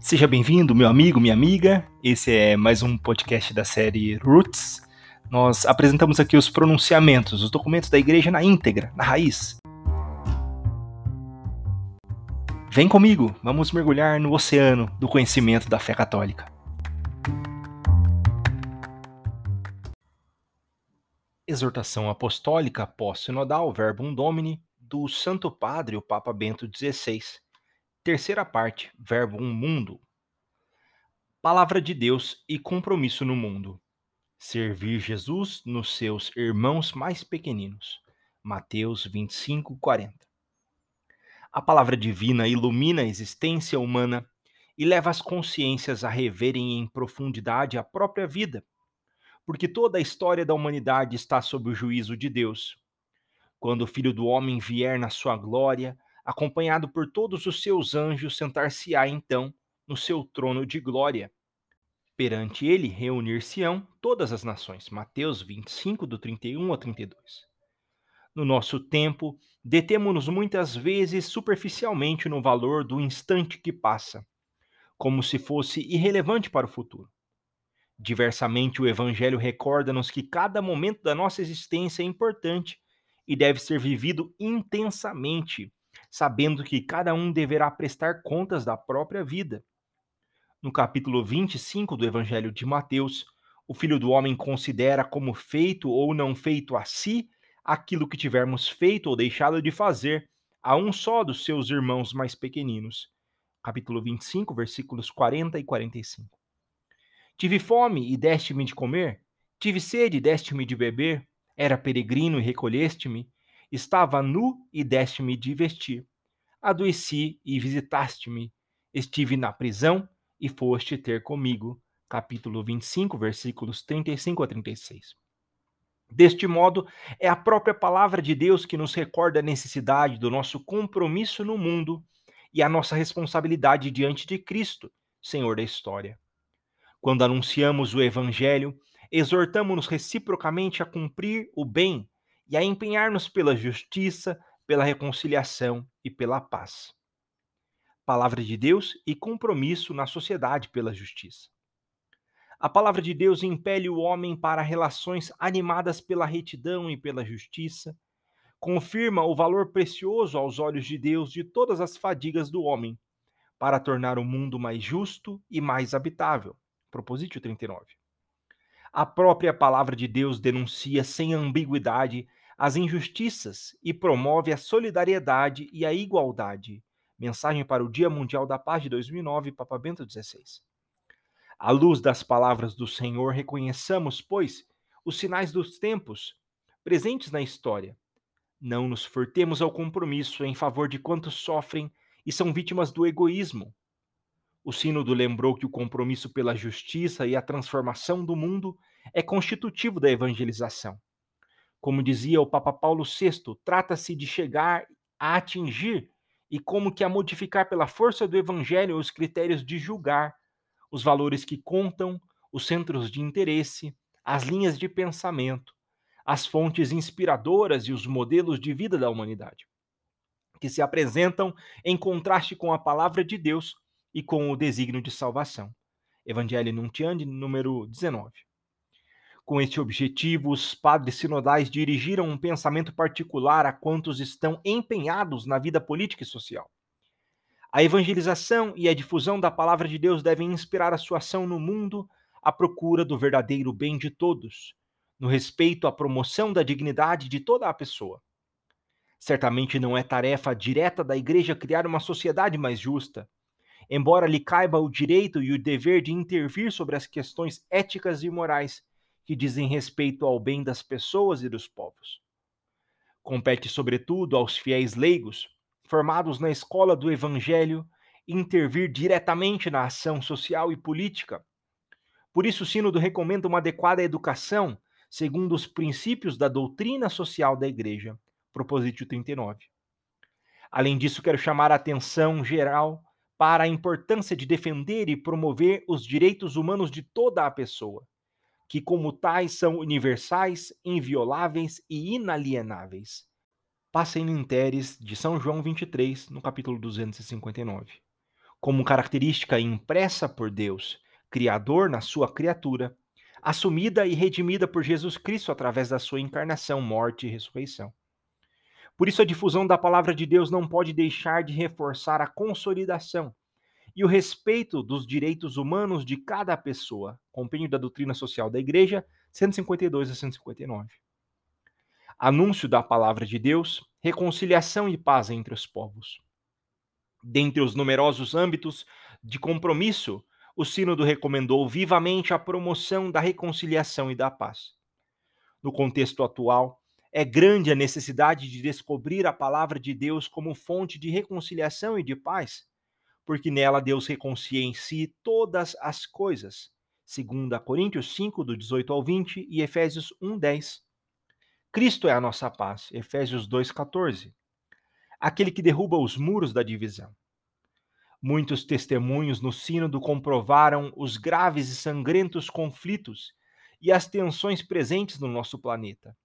Seja bem-vindo, meu amigo, minha amiga. Esse é mais um podcast da série Roots. Nós apresentamos aqui os pronunciamentos, os documentos da igreja na íntegra, na raiz. Vem comigo, vamos mergulhar no oceano do conhecimento da fé católica. Exortação Apostólica Pós-Sinodal Verbum Domini do Santo Padre, o Papa Bento XVI. Terceira parte, Verbum Mundo. Palavra de Deus e compromisso no mundo. Servir Jesus nos seus irmãos mais pequeninos. Mateus 25, 40. A palavra divina ilumina a existência humana e leva as consciências a reverem em profundidade a própria vida porque toda a história da humanidade está sob o juízo de Deus. Quando o Filho do Homem vier na sua glória, acompanhado por todos os seus anjos, sentar-se-á então no seu trono de glória. Perante ele reunir-se-ão todas as nações. Mateus 25, do 31 ao 32. No nosso tempo, detemos-nos muitas vezes superficialmente no valor do instante que passa, como se fosse irrelevante para o futuro. Diversamente, o Evangelho recorda-nos que cada momento da nossa existência é importante e deve ser vivido intensamente, sabendo que cada um deverá prestar contas da própria vida. No capítulo 25 do Evangelho de Mateus, o Filho do Homem considera como feito ou não feito a si aquilo que tivermos feito ou deixado de fazer a um só dos seus irmãos mais pequeninos. Capítulo 25, versículos 40 e 45. Tive fome e deste-me de comer, tive sede e deste-me de beber, era peregrino e recolheste-me, estava nu e deste-me de vestir. Adoeci e visitaste-me, estive na prisão e foste ter comigo. Capítulo 25, versículos 35 a 36. Deste modo, é a própria palavra de Deus que nos recorda a necessidade do nosso compromisso no mundo e a nossa responsabilidade diante de Cristo, Senhor da história. Quando anunciamos o Evangelho, exortamos-nos reciprocamente a cumprir o bem e a empenhar-nos pela justiça, pela reconciliação e pela paz. Palavra de Deus e compromisso na sociedade pela justiça. A palavra de Deus impele o homem para relações animadas pela retidão e pela justiça, confirma o valor precioso aos olhos de Deus de todas as fadigas do homem, para tornar o mundo mais justo e mais habitável. Propositio 39. A própria palavra de Deus denuncia sem ambiguidade as injustiças e promove a solidariedade e a igualdade. Mensagem para o Dia Mundial da Paz de 2009, Papa Bento XVI. À luz das palavras do Senhor, reconheçamos, pois, os sinais dos tempos presentes na história. Não nos furtemos ao compromisso em favor de quantos sofrem e são vítimas do egoísmo, o Sínodo lembrou que o compromisso pela justiça e a transformação do mundo é constitutivo da evangelização. Como dizia o Papa Paulo VI, trata-se de chegar a atingir e como que a modificar pela força do evangelho os critérios de julgar, os valores que contam, os centros de interesse, as linhas de pensamento, as fontes inspiradoras e os modelos de vida da humanidade, que se apresentam em contraste com a palavra de Deus e com o desígnio de salvação. Evangelho Nuntiandi, número 19. Com este objetivo, os padres sinodais dirigiram um pensamento particular a quantos estão empenhados na vida política e social. A evangelização e a difusão da palavra de Deus devem inspirar a sua ação no mundo à procura do verdadeiro bem de todos, no respeito à promoção da dignidade de toda a pessoa. Certamente não é tarefa direta da Igreja criar uma sociedade mais justa, embora lhe caiba o direito e o dever de intervir sobre as questões éticas e morais que dizem respeito ao bem das pessoas e dos povos. Compete, sobretudo, aos fiéis leigos, formados na escola do Evangelho, intervir diretamente na ação social e política. Por isso, o Sínodo recomenda uma adequada educação segundo os princípios da doutrina social da Igreja. Propositio 39. Além disso, quero chamar a atenção geral para a importância de defender e promover os direitos humanos de toda a pessoa, que, como tais, são universais, invioláveis e inalienáveis. Passem Interes de São João 23, no capítulo 259. como característica impressa por Deus, Criador na sua criatura, assumida e redimida por Jesus Cristo através da sua encarnação, morte e ressurreição. Por isso, a difusão da palavra de Deus não pode deixar de reforçar a consolidação e o respeito dos direitos humanos de cada pessoa. Compêndio da Doutrina Social da Igreja, 152 a 159. Anúncio da palavra de Deus, reconciliação e paz entre os povos. Dentre os numerosos âmbitos de compromisso, o Sínodo recomendou vivamente a promoção da reconciliação e da paz. No contexto atual, é grande a necessidade de descobrir a palavra de Deus como fonte de reconciliação e de paz, porque nela Deus reconcilia em si todas as coisas, segundo Coríntios 5 do 18 ao 20 e Efésios 1:10. Cristo é a nossa paz, Efésios 2:14. Aquele que derruba os muros da divisão. Muitos testemunhos no sínodo comprovaram os graves e sangrentos conflitos e as tensões presentes no nosso planeta.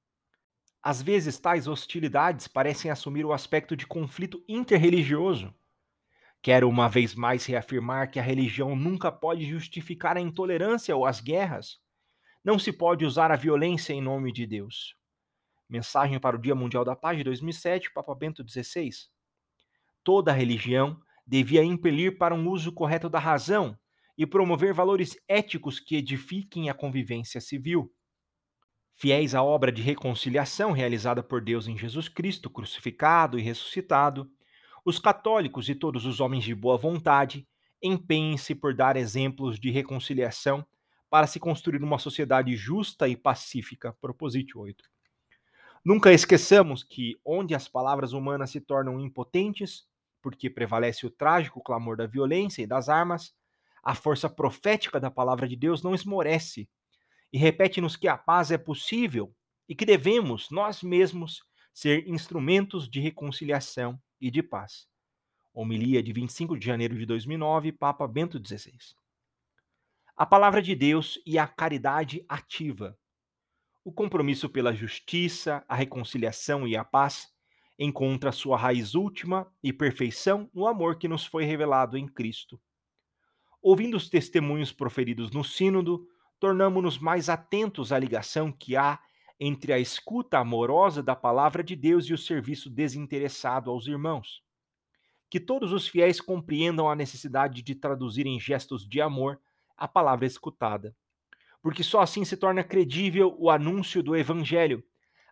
Às vezes, tais hostilidades parecem assumir o aspecto de conflito interreligioso. Quero uma vez mais reafirmar que a religião nunca pode justificar a intolerância ou as guerras. Não se pode usar a violência em nome de Deus. Mensagem para o Dia Mundial da Paz de 2007, Papa Bento XVI. Toda religião devia impelir para um uso correto da razão e promover valores éticos que edifiquem a convivência civil. Fiéis à obra de reconciliação realizada por Deus em Jesus Cristo, crucificado e ressuscitado, os católicos e todos os homens de boa vontade empenhem-se por dar exemplos de reconciliação para se construir uma sociedade justa e pacífica. Proposite 8. Nunca esqueçamos que, onde as palavras humanas se tornam impotentes, porque prevalece o trágico clamor da violência e das armas, a força profética da palavra de Deus não esmorece e repete-nos que a paz é possível e que devemos, nós mesmos, ser instrumentos de reconciliação e de paz. Homilia de 25 de janeiro de 2009, Papa Bento XVI. A palavra de Deus e a caridade ativa. O compromisso pela justiça, a reconciliação e a paz encontra sua raiz última e perfeição no amor que nos foi revelado em Cristo. Ouvindo os testemunhos proferidos no Sínodo, tornamos-nos mais atentos à ligação que há entre a escuta amorosa da palavra de Deus e o serviço desinteressado aos irmãos. Que todos os fiéis compreendam a necessidade de traduzir em gestos de amor a palavra escutada, porque só assim se torna credível o anúncio do Evangelho,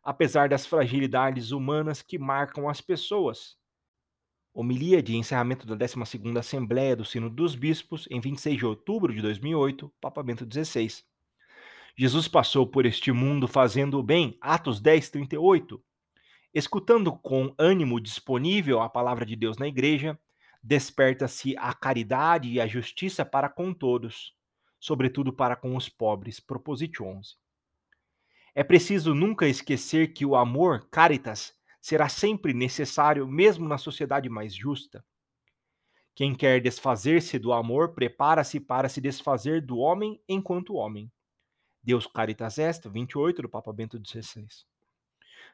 apesar das fragilidades humanas que marcam as pessoas. Homilia de encerramento da 12ª Assembleia do Sino dos Bispos, em 26 de outubro de 2008, Papa Bento XVI. Jesus passou por este mundo fazendo o bem, Atos 10, 38. Escutando com ânimo disponível a palavra de Deus na igreja, desperta-se a caridade e a justiça para com todos, sobretudo para com os pobres. Proposite 11. É preciso nunca esquecer que o amor, caritas, será sempre necessário, mesmo na sociedade mais justa. Quem quer desfazer-se do amor, prepara-se para se desfazer do homem enquanto homem. Deus Caritas Est, 28 do Papa Bento XVI.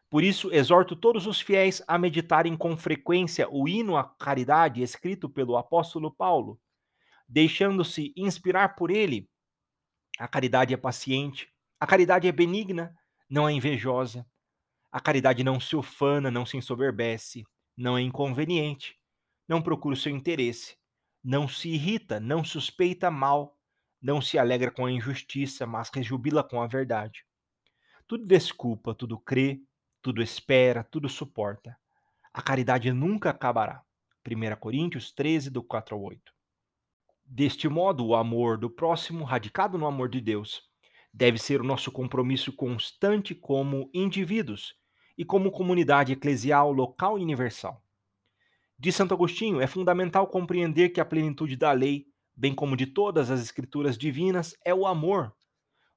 Por isso, exorto todos os fiéis a meditarem com frequência o hino à caridade escrito pelo apóstolo Paulo, deixando-se inspirar por ele. A caridade é paciente, a caridade é benigna, não é invejosa, a caridade não se ufana, não se ensoberbece, não é inconveniente, não procura o seu interesse, não se irrita, não suspeita mal, não se alegra com a injustiça, mas rejubila com a verdade. Tudo desculpa, tudo crê, tudo espera, tudo suporta. A caridade nunca acabará. 1 Coríntios 13, do 4 ao 8. Deste modo, o amor do próximo, radicado no amor de Deus, deve ser o nosso compromisso constante como indivíduos e como comunidade eclesial local e universal. De Santo Agostinho, é fundamental compreender que a plenitude da lei, bem como de todas as escrituras divinas, é o amor.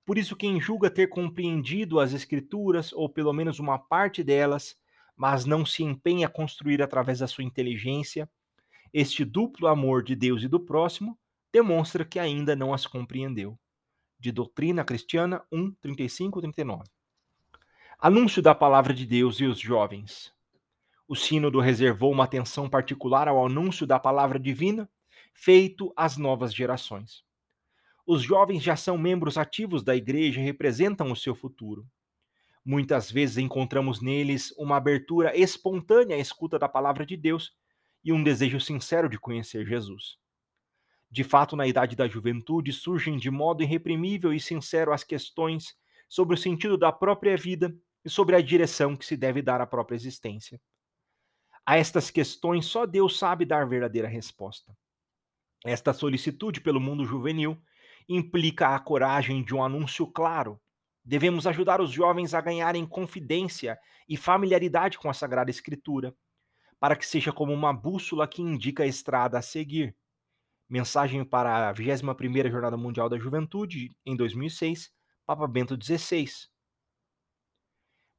Por isso, quem julga ter compreendido as escrituras, ou pelo menos uma parte delas, mas não se empenha a construir através da sua inteligência, este duplo amor de Deus e do próximo, demonstra que ainda não as compreendeu de Doutrina Cristiana 1, 35 39. Anúncio da Palavra de Deus e os jovens. O Sínodo reservou uma atenção particular ao anúncio da palavra divina, feito às novas gerações. Os jovens já são membros ativos da igreja e representam o seu futuro. Muitas vezes encontramos neles uma abertura espontânea à escuta da palavra de Deus e um desejo sincero de conhecer Jesus. De fato, na idade da juventude surgem de modo irreprimível e sincero as questões sobre o sentido da própria vida e sobre a direção que se deve dar à própria existência. A estas questões só Deus sabe dar verdadeira resposta. Esta solicitude pelo mundo juvenil implica a coragem de um anúncio claro. Devemos ajudar os jovens a ganharem confidência e familiaridade com a Sagrada Escritura, para que seja como uma bússola que indica a estrada a seguir. Mensagem para a 21ª Jornada Mundial da Juventude, em 2006, Papa Bento XVI.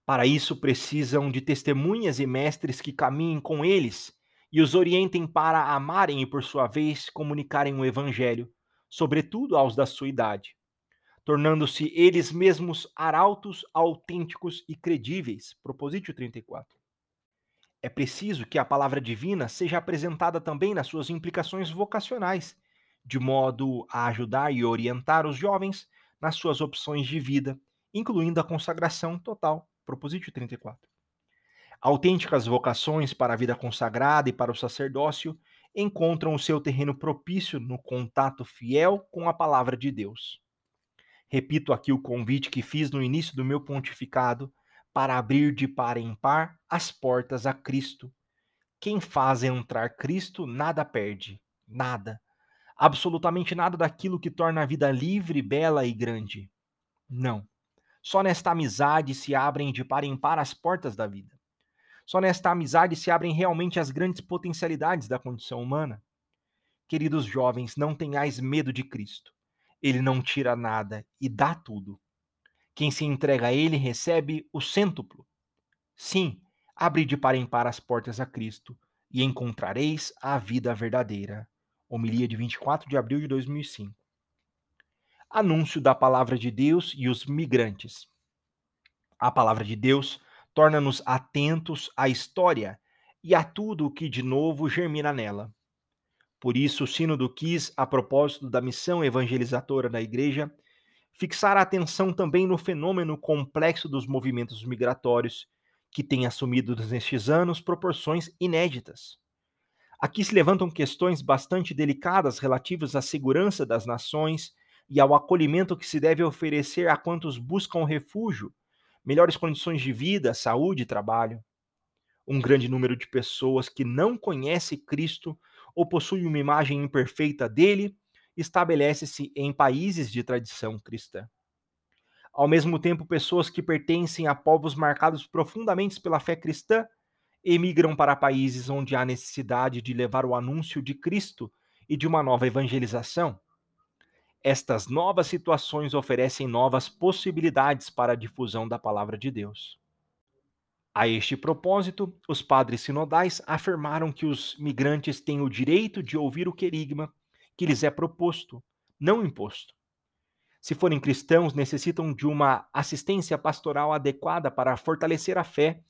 Para isso precisam de testemunhas e mestres que caminhem com eles e os orientem para amarem e, por sua vez, comunicarem o Evangelho, sobretudo aos da sua idade, tornando-se eles mesmos arautos autênticos e credíveis. Propositio 34. É preciso que a palavra divina seja apresentada também nas suas implicações vocacionais, de modo a ajudar e orientar os jovens nas suas opções de vida, incluindo a consagração total. Propositio 34. Autênticas vocações para a vida consagrada e para o sacerdócio encontram o seu terreno propício no contato fiel com a palavra de Deus. Repito aqui o convite que fiz no início do meu pontificado para abrir de par em par as portas a Cristo. Quem faz entrar Cristo nada perde, nada, absolutamente nada daquilo que torna a vida livre, bela e grande. Não. Só nesta amizade se abrem de par em par as portas da vida. Só nesta amizade se abrem realmente as grandes potencialidades da condição humana. Queridos jovens, não tenhais medo de Cristo. Ele não tira nada e dá tudo. Quem se entrega a ele recebe o cêntuplo. Sim, abre de par em par as portas a Cristo e encontrareis a vida verdadeira. Homilia de 24 de abril de 2005. Anúncio da palavra de Deus e os migrantes. A palavra de Deus torna-nos atentos à história e a tudo o que de novo germina nela. Por isso, o Sínodo quis, a propósito da missão evangelizadora da Igreja, fixar a atenção também no fenômeno complexo dos movimentos migratórios, que tem assumido nestes anos proporções inéditas. Aqui se levantam questões bastante delicadas relativas à segurança das nações e ao acolhimento que se deve oferecer a quantos buscam refúgio melhores condições de vida, saúde e trabalho. Um grande número de pessoas que não conhece Cristo ou possui uma imagem imperfeita dele estabelece-se em países de tradição cristã. Ao mesmo tempo, pessoas que pertencem a povos marcados profundamente pela fé cristã emigram para países onde há necessidade de levar o anúncio de Cristo e de uma nova evangelização. Estas novas situações oferecem novas possibilidades para a difusão da palavra de Deus. A este propósito, os padres sinodais afirmaram que os migrantes têm o direito de ouvir o querigma que lhes é proposto, não imposto. Se forem cristãos, necessitam de uma assistência pastoral adequada para fortalecer a fé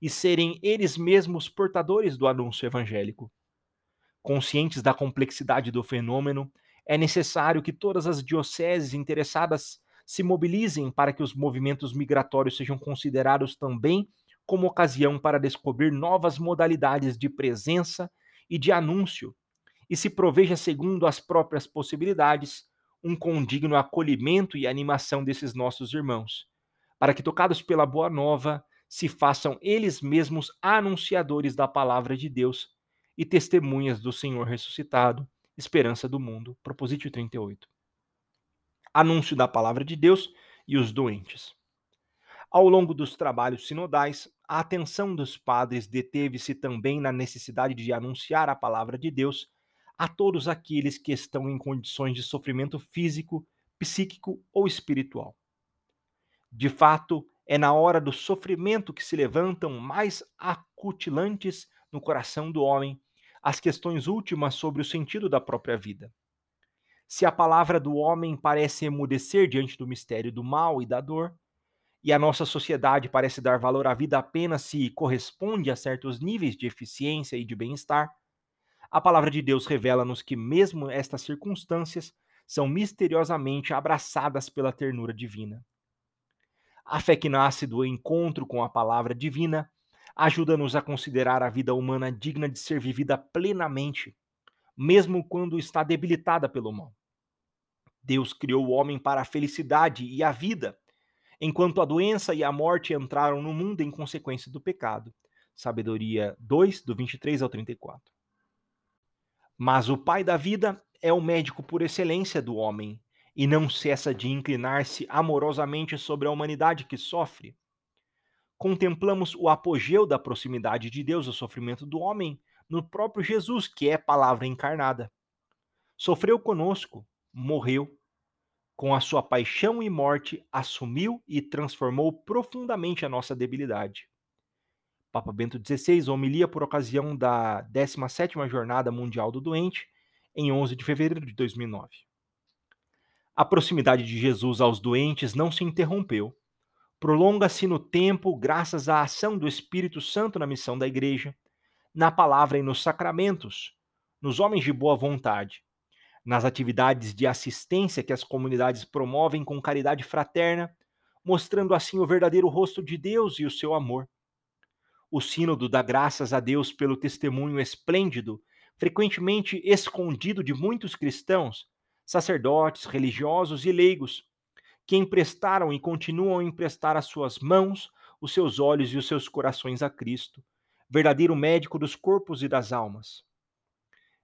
e serem eles mesmos portadores do anúncio evangélico. Conscientes da complexidade do fenômeno, é necessário que todas as dioceses interessadas se mobilizem para que os movimentos migratórios sejam considerados também como ocasião para descobrir novas modalidades de presença e de anúncio, e se proveja, segundo as próprias possibilidades, um condigno acolhimento e animação desses nossos irmãos, para que, tocados pela Boa Nova, se façam eles mesmos anunciadores da palavra de Deus e testemunhas do Senhor ressuscitado Esperança do Mundo, Propositio 38. Anúncio da Palavra de Deus e os doentes. Ao longo dos trabalhos sinodais, a atenção dos padres deteve-se também na necessidade de anunciar a palavra de Deus a todos aqueles que estão em condições de sofrimento físico, psíquico ou espiritual. De fato, é na hora do sofrimento que se levantam mais acutilantes no coração do homem as questões últimas sobre o sentido da própria vida. Se a palavra do homem parece emudecer diante do mistério do mal e da dor, e a nossa sociedade parece dar valor à vida apenas se corresponde a certos níveis de eficiência e de bem-estar, A palavra de Deus revela-nos que, mesmo estas circunstâncias, são misteriosamente abraçadas pela ternura divina. A fé que nasce do encontro com a palavra divina ajuda-nos a considerar a vida humana digna de ser vivida plenamente, mesmo quando está debilitada pelo mal. Deus criou o homem para a felicidade e a vida, enquanto a doença e a morte entraram no mundo em consequência do pecado. Sabedoria 2, do 23 ao 34. Mas o Pai da vida é o médico por excelência do homem e não cessa de inclinar-se amorosamente sobre a humanidade que sofre. Contemplamos o apogeu da proximidade de Deus ao sofrimento do homem no próprio Jesus, que é palavra encarnada. Sofreu conosco, morreu, com a sua paixão e morte, assumiu e transformou profundamente a nossa debilidade. Papa Bento XVI, homilia por ocasião da 17ª Jornada Mundial do Doente, em 11 de fevereiro de 2009. A proximidade de Jesus aos doentes não se interrompeu. Prolonga-se no tempo graças à ação do Espírito Santo na missão da Igreja, na palavra e nos sacramentos, nos homens de boa vontade, nas atividades de assistência que as comunidades promovem com caridade fraterna, mostrando assim o verdadeiro rosto de Deus e o seu amor. O Sínodo dá graças a Deus pelo testemunho esplêndido, frequentemente escondido de muitos cristãos, sacerdotes, religiosos e leigos, que emprestaram e continuam a emprestar as suas mãos, os seus olhos e os seus corações a Cristo, verdadeiro médico dos corpos e das almas.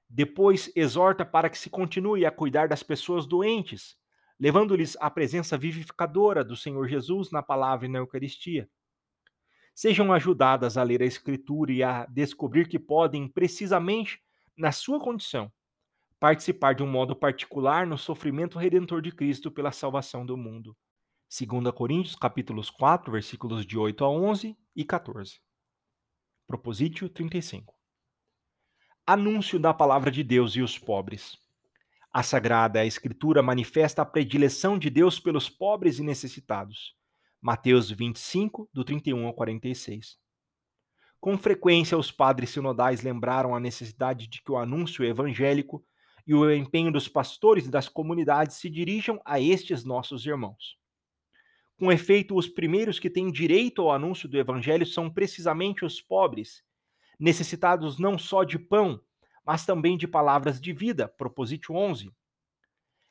Depois exorta para que se continue a cuidar das pessoas doentes, levando-lhes a presença vivificadora do Senhor Jesus na palavra e na Eucaristia sejam ajudadas a ler a Escritura e a descobrir que podem, precisamente na sua condição, participar de um modo particular no sofrimento redentor de Cristo pela salvação do mundo. 2 Coríntios capítulos 4, versículos de 8 a 11 e 14. Proposítio 35. Anúncio da palavra de Deus e os pobres. A Sagrada Escritura manifesta a predileção de Deus pelos pobres e necessitados Mateus 25, do 31 ao 46. Com frequência, os padres sinodais lembraram a necessidade de que o anúncio evangélico e o empenho dos pastores e das comunidades se dirijam a estes nossos irmãos. Com efeito, os primeiros que têm direito ao anúncio do evangelho são precisamente os pobres, necessitados não só de pão, mas também de palavras de vida. Propositio 11.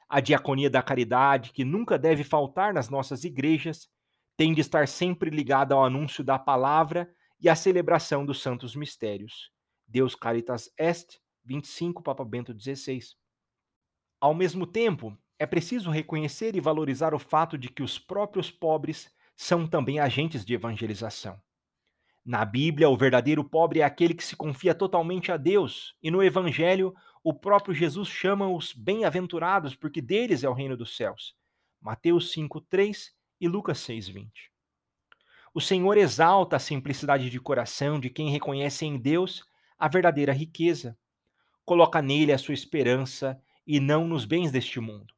A diaconia da caridade, que nunca deve faltar nas nossas igrejas, tem de estar sempre ligada ao anúncio da palavra e à celebração dos santos mistérios. Deus Caritas Est, 25, Papa Bento XVI. Ao mesmo tempo, é preciso reconhecer e valorizar o fato de que os próprios pobres são também agentes de evangelização. Na Bíblia, o verdadeiro pobre é aquele que se confia totalmente a Deus, e no Evangelho, o próprio Jesus chama os bem-aventurados, porque deles é o reino dos céus. Mateus 5:3 e Lucas 6:20. O Senhor exalta a simplicidade de coração de quem reconhece em Deus a verdadeira riqueza. Coloca nele a sua esperança e não nos bens deste mundo.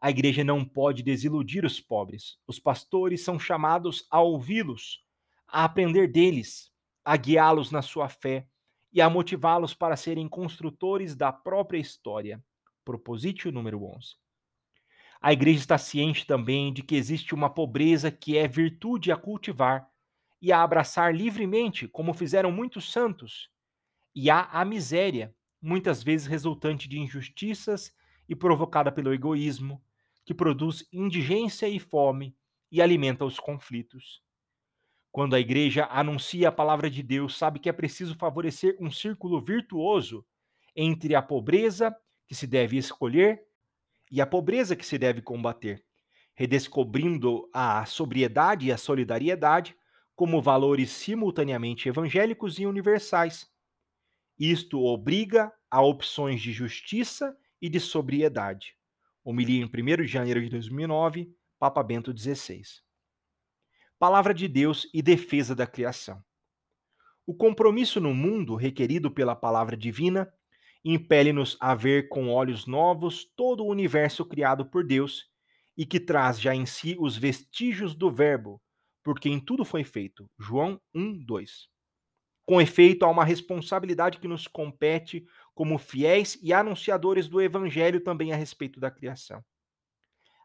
A igreja não pode desiludir os pobres. Os pastores são chamados a ouvi-los, a aprender deles, a guiá-los na sua fé e a motivá-los para serem construtores da própria história. Proposítio número 11. A igreja está ciente também de que existe uma pobreza que é virtude a cultivar e a abraçar livremente, como fizeram muitos santos. E há a miséria, muitas vezes resultante de injustiças e provocada pelo egoísmo, que produz indigência e fome e alimenta os conflitos. Quando a igreja anuncia a palavra de Deus, sabe que é preciso favorecer um círculo virtuoso entre a pobreza que se deve escolher e a pobreza que se deve combater, redescobrindo a sobriedade e a solidariedade como valores simultaneamente evangélicos e universais. Isto obriga a opções de justiça e de sobriedade. Homilia em 1 de janeiro de 2009, Papa Bento XVI. Palavra de Deus e defesa da criação. O compromisso no mundo requerido pela palavra divina impele-nos a ver com olhos novos todo o universo criado por Deus e que traz já em si os vestígios do Verbo, porque em tudo foi feito. João 1, 2. Com efeito, há uma responsabilidade que nos compete como fiéis e anunciadores do Evangelho também a respeito da criação.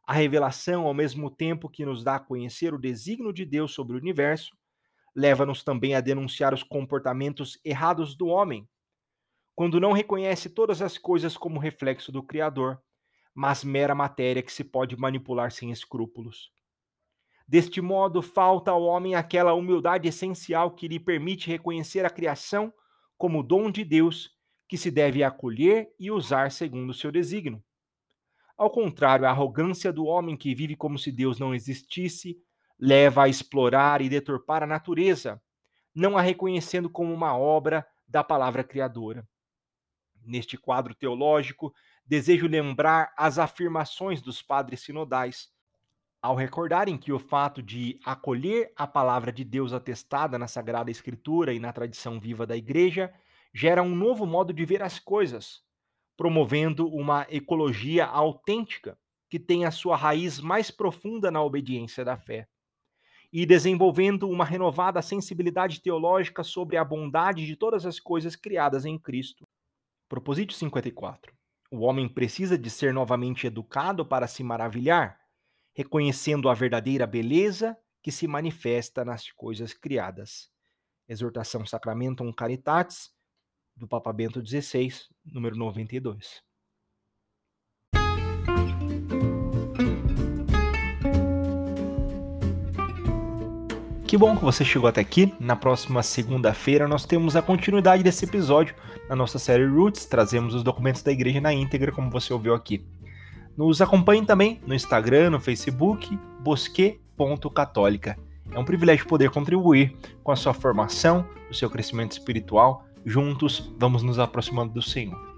A revelação, ao mesmo tempo que nos dá a conhecer o desígnio de Deus sobre o universo, leva-nos também a denunciar os comportamentos errados do homem, quando não reconhece todas as coisas como reflexo do Criador, mas mera matéria que se pode manipular sem escrúpulos. Deste modo, falta ao homem aquela humildade essencial que lhe permite reconhecer a criação como dom de Deus que se deve acolher e usar segundo o seu desígnio. Ao contrário, a arrogância do homem que vive como se Deus não existisse leva a explorar e deturpar a natureza, não a reconhecendo como uma obra da palavra criadora. Neste quadro teológico, desejo lembrar as afirmações dos padres sinodais, ao recordarem que o fato de acolher a palavra de Deus atestada na Sagrada Escritura e na tradição viva da Igreja gera um novo modo de ver as coisas, promovendo uma ecologia autêntica que tem a sua raiz mais profunda na obediência da fé e desenvolvendo uma renovada sensibilidade teológica sobre a bondade de todas as coisas criadas em Cristo. Proposito 54. O homem precisa de ser novamente educado para se maravilhar, reconhecendo a verdadeira beleza que se manifesta nas coisas criadas. Exortação Sacramentum Caritatis, do Papa Bento XVI, número 92. Que bom que você chegou até aqui. Na próxima segunda-feira nós temos a continuidade desse episódio na nossa série Roots. Trazemos os documentos da igreja na íntegra, como você ouviu aqui. Nos acompanhe também no Instagram, no Facebook, bosque.católica. É um privilégio poder contribuir com a sua formação, o seu crescimento espiritual. Juntos, vamos nos aproximando do Senhor.